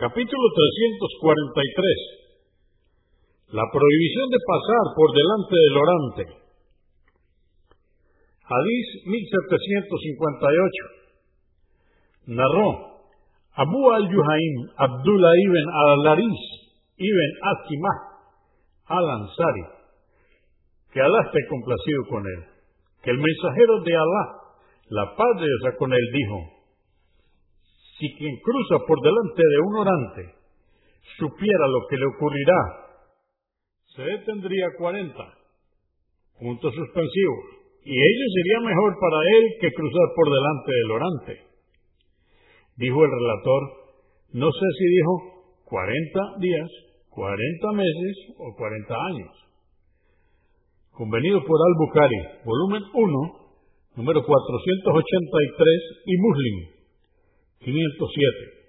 Capítulo 343. La prohibición de pasar por delante del orante. Hadís 1758. Narró Abu al-Yuhaim Abdullah ibn al-Laris ibn Akimah al-Ansari, que Alá esté complacido con él, que el mensajero de Alá, la paz de Dios con él, dijo, si quien cruza por delante de un orante supiera lo que le ocurrirá, se detendría cuarenta puntos suspensivos, y ello sería mejor para él que cruzar por delante del orante. Dijo el relator, no sé si dijo cuarenta días, cuarenta meses o cuarenta años. Convenido por Al-Bukhari, volumen 1, número 483 y Muslim, 507.